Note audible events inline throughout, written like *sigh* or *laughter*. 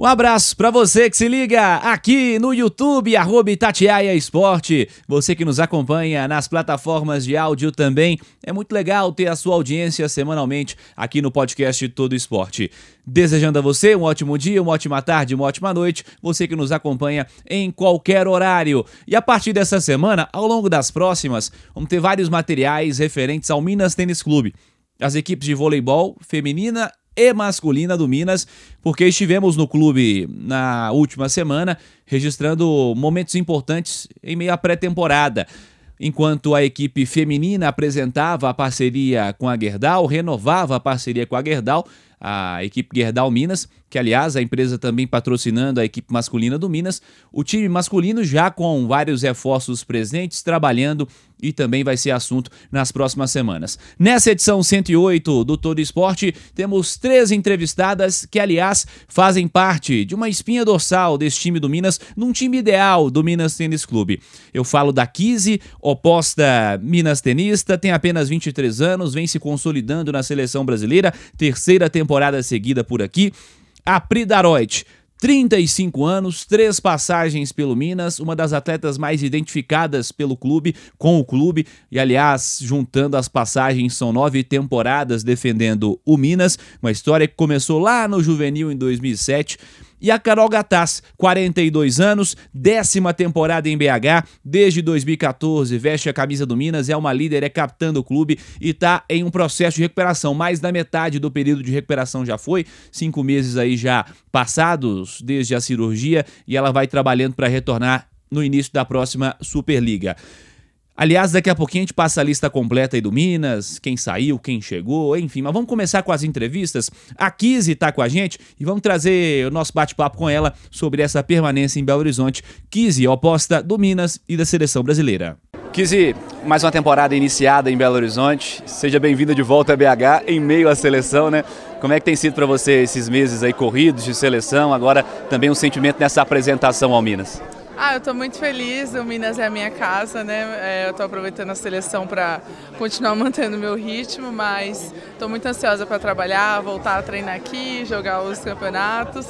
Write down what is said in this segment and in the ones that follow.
Um abraço para você que se liga aqui no YouTube, arroba Itatiaia Esporte. Você que nos acompanha nas plataformas de áudio também. É muito legal ter a sua audiência semanalmente aqui no podcast Todo Esporte. Desejando a você um ótimo dia, uma ótima tarde, uma ótima noite. Você que nos acompanha em qualquer horário. E a partir dessa semana, ao longo das próximas, vamos ter vários materiais referentes ao Minas Tênis Clube as equipes de voleibol feminina e masculina do Minas, porque estivemos no clube na última semana registrando momentos importantes em meio à pré-temporada. Enquanto a equipe feminina apresentava a parceria com a Gerdau, renovava a parceria com a Gerdau, a equipe Gerdau Minas, que aliás a empresa também patrocinando a equipe masculina do Minas, o time masculino já com vários reforços presentes, trabalhando e também vai ser assunto nas próximas semanas. Nessa edição 108 do Todo Esporte, temos três entrevistadas que, aliás, fazem parte de uma espinha dorsal desse time do Minas, num time ideal do Minas Tênis Clube. Eu falo da Kise, oposta Minas tenista, tem apenas 23 anos, vem se consolidando na seleção brasileira, terceira temporada seguida por aqui. A Pri Daroit 35 anos, três passagens pelo Minas, uma das atletas mais identificadas pelo clube, com o clube, e aliás, juntando as passagens, são nove temporadas defendendo o Minas, uma história que começou lá no Juvenil em 2007 e a Carol Gataz, 42 anos, décima temporada em BH, desde 2014, veste a camisa do Minas, é uma líder, é capitã do clube e está em um processo de recuperação. Mais da metade do período de recuperação já foi, cinco meses aí já passados desde a cirurgia e ela vai trabalhando para retornar no início da próxima Superliga. Aliás, daqui a pouquinho a gente passa a lista completa aí do Minas, quem saiu, quem chegou, enfim. Mas vamos começar com as entrevistas. A Kizzy tá com a gente e vamos trazer o nosso bate-papo com ela sobre essa permanência em Belo Horizonte. Kizzy, oposta do Minas e da seleção brasileira. Kizzy, mais uma temporada iniciada em Belo Horizonte. Seja bem-vinda de volta a BH em meio à seleção, né? Como é que tem sido para você esses meses aí corridos de seleção, agora também um sentimento nessa apresentação ao Minas? Ah, eu estou muito feliz, o Minas é a minha casa, né? É, eu estou aproveitando a seleção para continuar *laughs* mantendo meu ritmo, mas estou muito ansiosa para trabalhar, voltar a treinar aqui, jogar os campeonatos.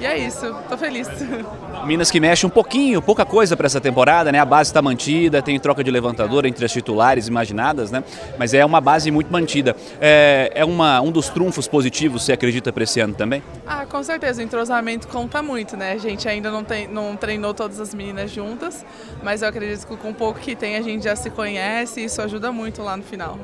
E é isso, tô feliz. *laughs* Minas que mexe um pouquinho, pouca coisa para essa temporada, né? A base está mantida, tem troca de levantador entre as titulares imaginadas, né? Mas é uma base muito mantida. É, é uma, um dos trunfos positivos, você acredita, para esse ano também? Ah, com certeza. O entrosamento conta muito, né? A gente ainda não, tem, não treinou todas as meninas juntas, mas eu acredito que com pouco que tem a gente já se conhece e isso ajuda muito lá no final.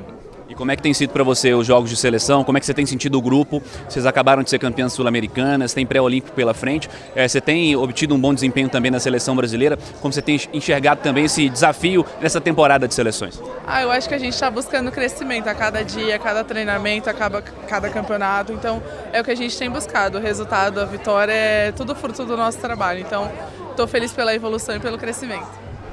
Como é que tem sido para você os jogos de seleção? Como é que você tem sentido o grupo? Vocês acabaram de ser campeãs sul-americanas, tem pré-olímpico pela frente. É, você tem obtido um bom desempenho também na seleção brasileira. Como você tem enxergado também esse desafio nessa temporada de seleções? Ah, eu acho que a gente está buscando crescimento a cada dia, a cada treinamento, a cada, cada campeonato. Então é o que a gente tem buscado. O resultado, a vitória é tudo fruto do nosso trabalho. Então estou feliz pela evolução e pelo crescimento.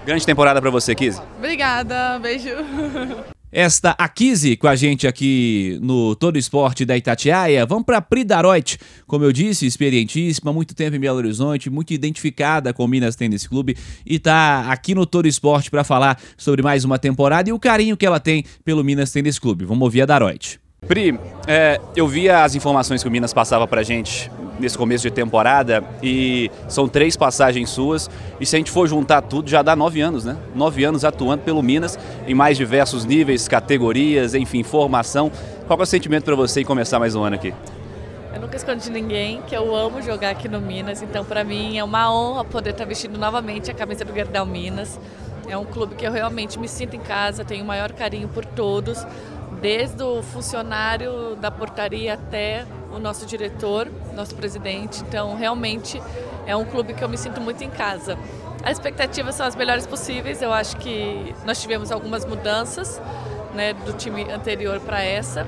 Grande temporada para você, Kizzy. Obrigada, beijo. *laughs* esta Akise com a gente aqui no Todo Esporte da Itatiaia. Vamos para Pri Daroit, como eu disse, experientíssima, muito tempo em Belo Horizonte, muito identificada com o Minas Tênis Clube e tá aqui no Todo Esporte para falar sobre mais uma temporada e o carinho que ela tem pelo Minas Tênis Clube. Vamos ouvir a Daroit. Pri, é, eu via as informações que o Minas passava pra gente nesse começo de temporada e são três passagens suas. E se a gente for juntar tudo, já dá nove anos, né? Nove anos atuando pelo Minas em mais diversos níveis, categorias, enfim, formação. Qual é o sentimento para você em começar mais um ano aqui? Eu nunca escondi de ninguém que eu amo jogar aqui no Minas, então para mim é uma honra poder estar vestindo novamente a camisa do Gerdau Minas. É um clube que eu realmente me sinto em casa, tenho o maior carinho por todos desde o funcionário da portaria até o nosso diretor, nosso presidente. Então, realmente é um clube que eu me sinto muito em casa. As expectativas são as melhores possíveis. Eu acho que nós tivemos algumas mudanças né, do time anterior para essa,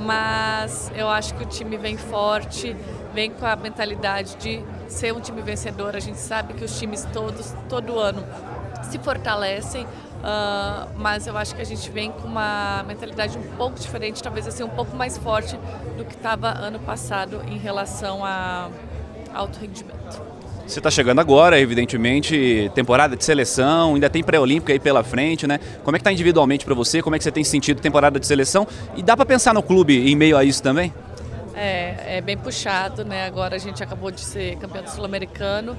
mas eu acho que o time vem forte, vem com a mentalidade de ser um time vencedor. A gente sabe que os times todos, todo ano, se fortalecem Uh, mas eu acho que a gente vem com uma mentalidade um pouco diferente, talvez assim um pouco mais forte do que estava ano passado em relação a alto rendimento. Você está chegando agora, evidentemente, temporada de seleção, ainda tem pré-olímpica aí pela frente, né? Como é que está individualmente para você? Como é que você tem sentido temporada de seleção? E dá para pensar no clube em meio a isso também? É, é bem puxado, né? Agora a gente acabou de ser campeão sul-americano,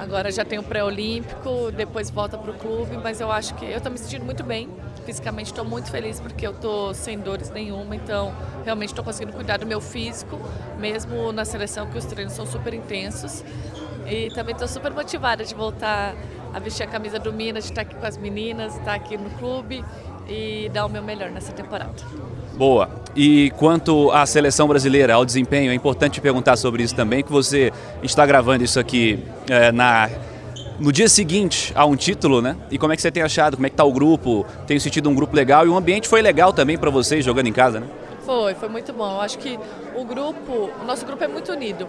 agora já tem o pré-olímpico, depois volta para o clube, mas eu acho que eu estou me sentindo muito bem. Fisicamente estou muito feliz porque eu estou sem dores nenhuma, então realmente estou conseguindo cuidar do meu físico, mesmo na seleção que os treinos são super intensos. E também estou super motivada de voltar a vestir a camisa do Minas, de estar aqui com as meninas, estar aqui no clube e dar o meu melhor nessa temporada. Boa. E quanto à seleção brasileira, ao desempenho, é importante perguntar sobre isso também, que você está gravando isso aqui é, na no dia seguinte a um título, né? E como é que você tem achado? Como é que está o grupo? Tenho sentido um grupo legal e o ambiente foi legal também para vocês jogando em casa, né? Foi, foi muito bom. Eu acho que o grupo, o nosso grupo é muito unido.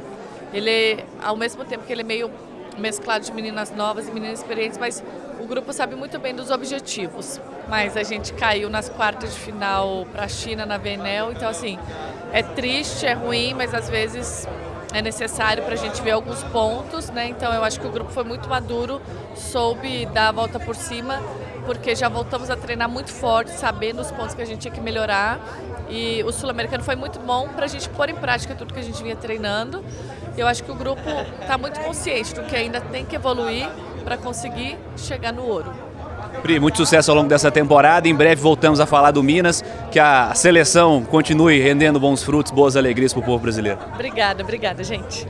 Ele, ao mesmo tempo que ele é meio mesclado de meninas novas e meninas experientes, mas o grupo sabe muito bem dos objetivos. Mas a gente caiu nas quartas de final para a China na Venel, então assim, é triste, é ruim, mas às vezes é necessário para a gente ver alguns pontos, né? Então eu acho que o grupo foi muito maduro, soube dar a volta por cima, porque já voltamos a treinar muito forte, sabendo os pontos que a gente tinha que melhorar. E o sul-americano foi muito bom para a gente pôr em prática tudo que a gente vinha treinando. Eu acho que o grupo está muito consciente do que ainda tem que evoluir para conseguir chegar no ouro. Pri, muito sucesso ao longo dessa temporada. Em breve voltamos a falar do Minas. Que a seleção continue rendendo bons frutos, boas alegrias para o povo brasileiro. Obrigada, obrigada, gente.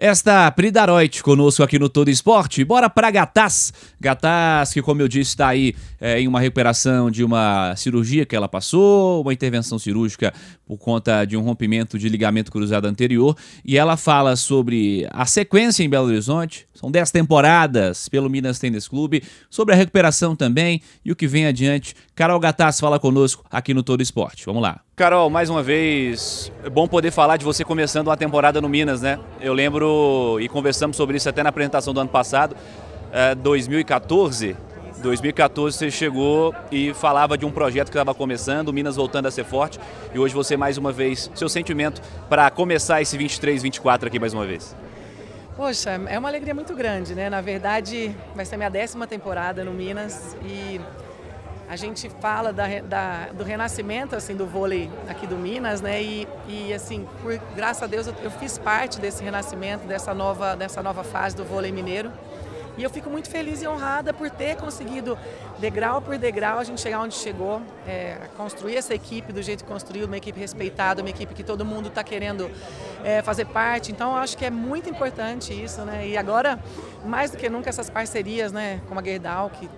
Esta Pri Daroit conosco aqui no Todo Esporte. Bora para Gataz. Gataz, que como eu disse, está aí é, em uma recuperação de uma cirurgia que ela passou, uma intervenção cirúrgica por conta de um rompimento de ligamento cruzado anterior. E ela fala sobre a sequência em Belo Horizonte. São 10 temporadas pelo Minas Tênis Clube, sobre a recuperação também e o que vem adiante. Carol Gataz fala conosco aqui no Todo Esporte. Vamos lá. Carol, mais uma vez, é bom poder falar de você começando uma temporada no Minas, né? Eu lembro e conversamos sobre isso até na apresentação do ano passado, é, 2014. 2014 você chegou e falava de um projeto que estava começando, Minas voltando a ser forte, e hoje você mais uma vez, seu sentimento para começar esse 23, 24 aqui mais uma vez. Poxa, é uma alegria muito grande, né? Na verdade, vai ser minha décima temporada no Minas e a gente fala da, da, do renascimento assim do vôlei aqui do Minas, né? E, e assim, por graças a Deus eu, eu, fiz parte desse renascimento, dessa nova, dessa nova fase do vôlei mineiro. E eu fico muito feliz e honrada por ter conseguido, degrau por degrau, a gente chegar onde chegou, é, construir essa equipe do jeito que construiu, uma equipe respeitada, uma equipe que todo mundo está querendo é, fazer parte. Então, eu acho que é muito importante isso, né? E agora, mais do que nunca, essas parcerias, né? Como a Gerdau, que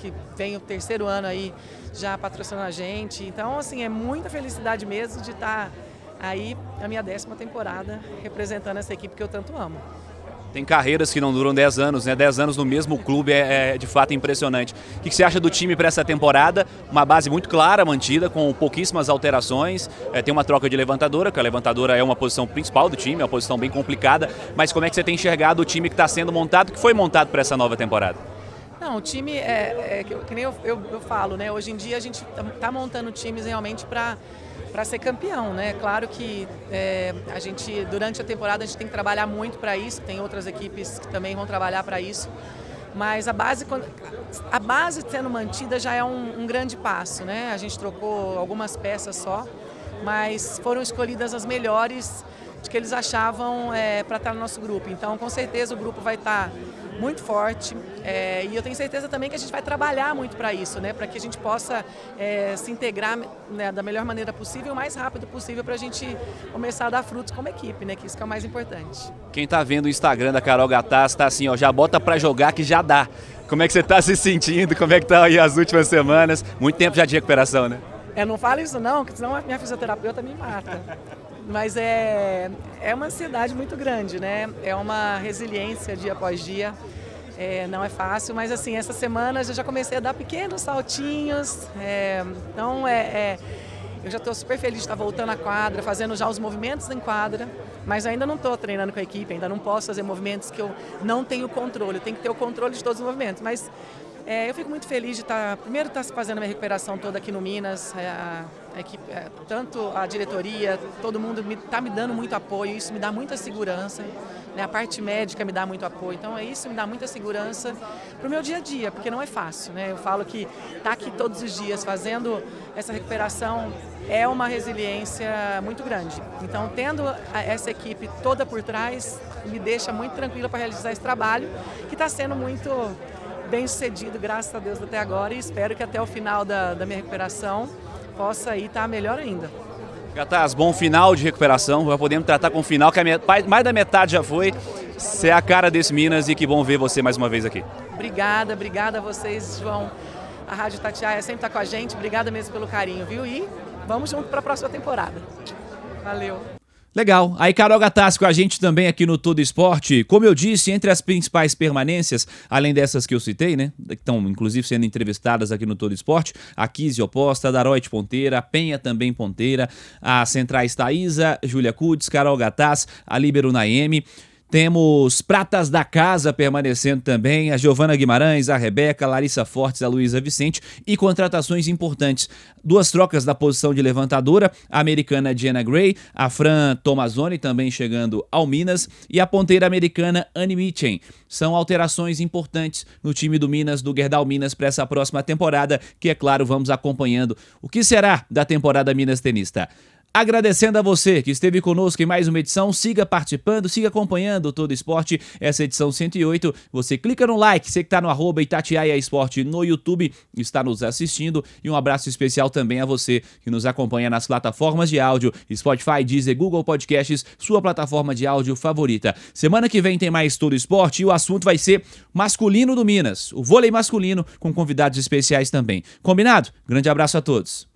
que vem o terceiro ano aí já patrocinando a gente. Então, assim, é muita felicidade mesmo de estar aí na minha décima temporada representando essa equipe que eu tanto amo. Tem carreiras que não duram 10 anos, né? 10 anos no mesmo clube é, é de fato impressionante. O que você acha do time para essa temporada? Uma base muito clara, mantida, com pouquíssimas alterações. É, tem uma troca de levantadora, que a levantadora é uma posição principal do time, é uma posição bem complicada. Mas como é que você tem enxergado o time que está sendo montado, que foi montado para essa nova temporada? Não, o time é, é que, que nem eu, eu, eu, falo, né? Hoje em dia a gente está montando times realmente para para ser campeão, né? Claro que é, a gente durante a temporada a gente tem que trabalhar muito para isso. Tem outras equipes que também vão trabalhar para isso. Mas a base, a base sendo mantida já é um, um grande passo, né? A gente trocou algumas peças só, mas foram escolhidas as melhores que eles achavam é, para estar no nosso grupo. Então, com certeza o grupo vai estar muito forte é, e eu tenho certeza também que a gente vai trabalhar muito para isso, né? Para que a gente possa é, se integrar né, da melhor maneira possível, o mais rápido possível, para a gente começar a dar frutos como equipe, né? Que isso que é o mais importante. Quem está vendo o Instagram da Carol Gataz está assim, ó, já bota para jogar que já dá. Como é que você está se sentindo? Como é que tá aí as últimas semanas? Muito tempo já de recuperação, né? É, não fala isso não, que senão a minha fisioterapeuta me mata. *laughs* Mas é, é uma ansiedade muito grande, né? É uma resiliência dia após dia. É, não é fácil, mas assim, essa semana eu já comecei a dar pequenos saltinhos. É, então é, é eu já estou super feliz de estar voltando à quadra, fazendo já os movimentos em quadra, mas ainda não estou treinando com a equipe, ainda não posso fazer movimentos que eu não tenho controle. Tenho que ter o controle de todos os movimentos, mas é, eu fico muito feliz de estar, primeiro, estar fazendo a minha recuperação toda aqui no Minas. É, a equipe, é, tanto a diretoria, todo mundo está me, tá me dando muito apoio, isso me dá muita segurança Né? A parte médica me dá muito apoio. Então, é isso me dá muita segurança para o meu dia a dia, porque não é fácil. Né? Eu falo que estar tá aqui todos os dias fazendo essa recuperação é uma resiliência muito grande. Então, tendo essa equipe toda por trás, me deixa muito tranquila para realizar esse trabalho, que está sendo muito bem sucedido, graças a Deus, até agora, e espero que até o final da, da minha recuperação possa estar tá melhor ainda. Gataz, bom final de recuperação. Já podemos tratar com o final, que mais da metade já foi. Você é a cara desse Minas e que bom ver você mais uma vez aqui. Obrigada, obrigada a vocês, João. A Rádio Tatiaia sempre está com a gente. Obrigada mesmo pelo carinho, viu? E vamos junto para a próxima temporada. Valeu. Legal. Aí Carol Gatassi com a gente também aqui no Todo Esporte. Como eu disse, entre as principais permanências, além dessas que eu citei, né? Que estão inclusive sendo entrevistadas aqui no Todo Esporte, a Kise Oposta, a Daroit Ponteira, a Penha também Ponteira, a Centrais Thaisa, Júlia Kudes, Carol Gatas, a Libero Naemi. Temos pratas da casa permanecendo também, a Giovana Guimarães, a Rebeca, a Larissa Fortes, a Luísa Vicente e contratações importantes. Duas trocas da posição de levantadora, a americana Jenna Gray, a Fran Tomazoni também chegando ao Minas e a ponteira americana Annie Mitchen. São alterações importantes no time do Minas, do Gerdau Minas para essa próxima temporada, que é claro, vamos acompanhando o que será da temporada Minas Tenista. Agradecendo a você que esteve conosco em mais uma edição, siga participando, siga acompanhando todo esporte, essa edição 108. Você clica no like, você que está no arroba Itatiaia Esporte no YouTube, está nos assistindo. E um abraço especial também a você que nos acompanha nas plataformas de áudio, Spotify, Deezer, Google Podcasts, sua plataforma de áudio favorita. Semana que vem tem mais todo esporte e o assunto vai ser masculino do Minas, o vôlei masculino, com convidados especiais também. Combinado? Grande abraço a todos.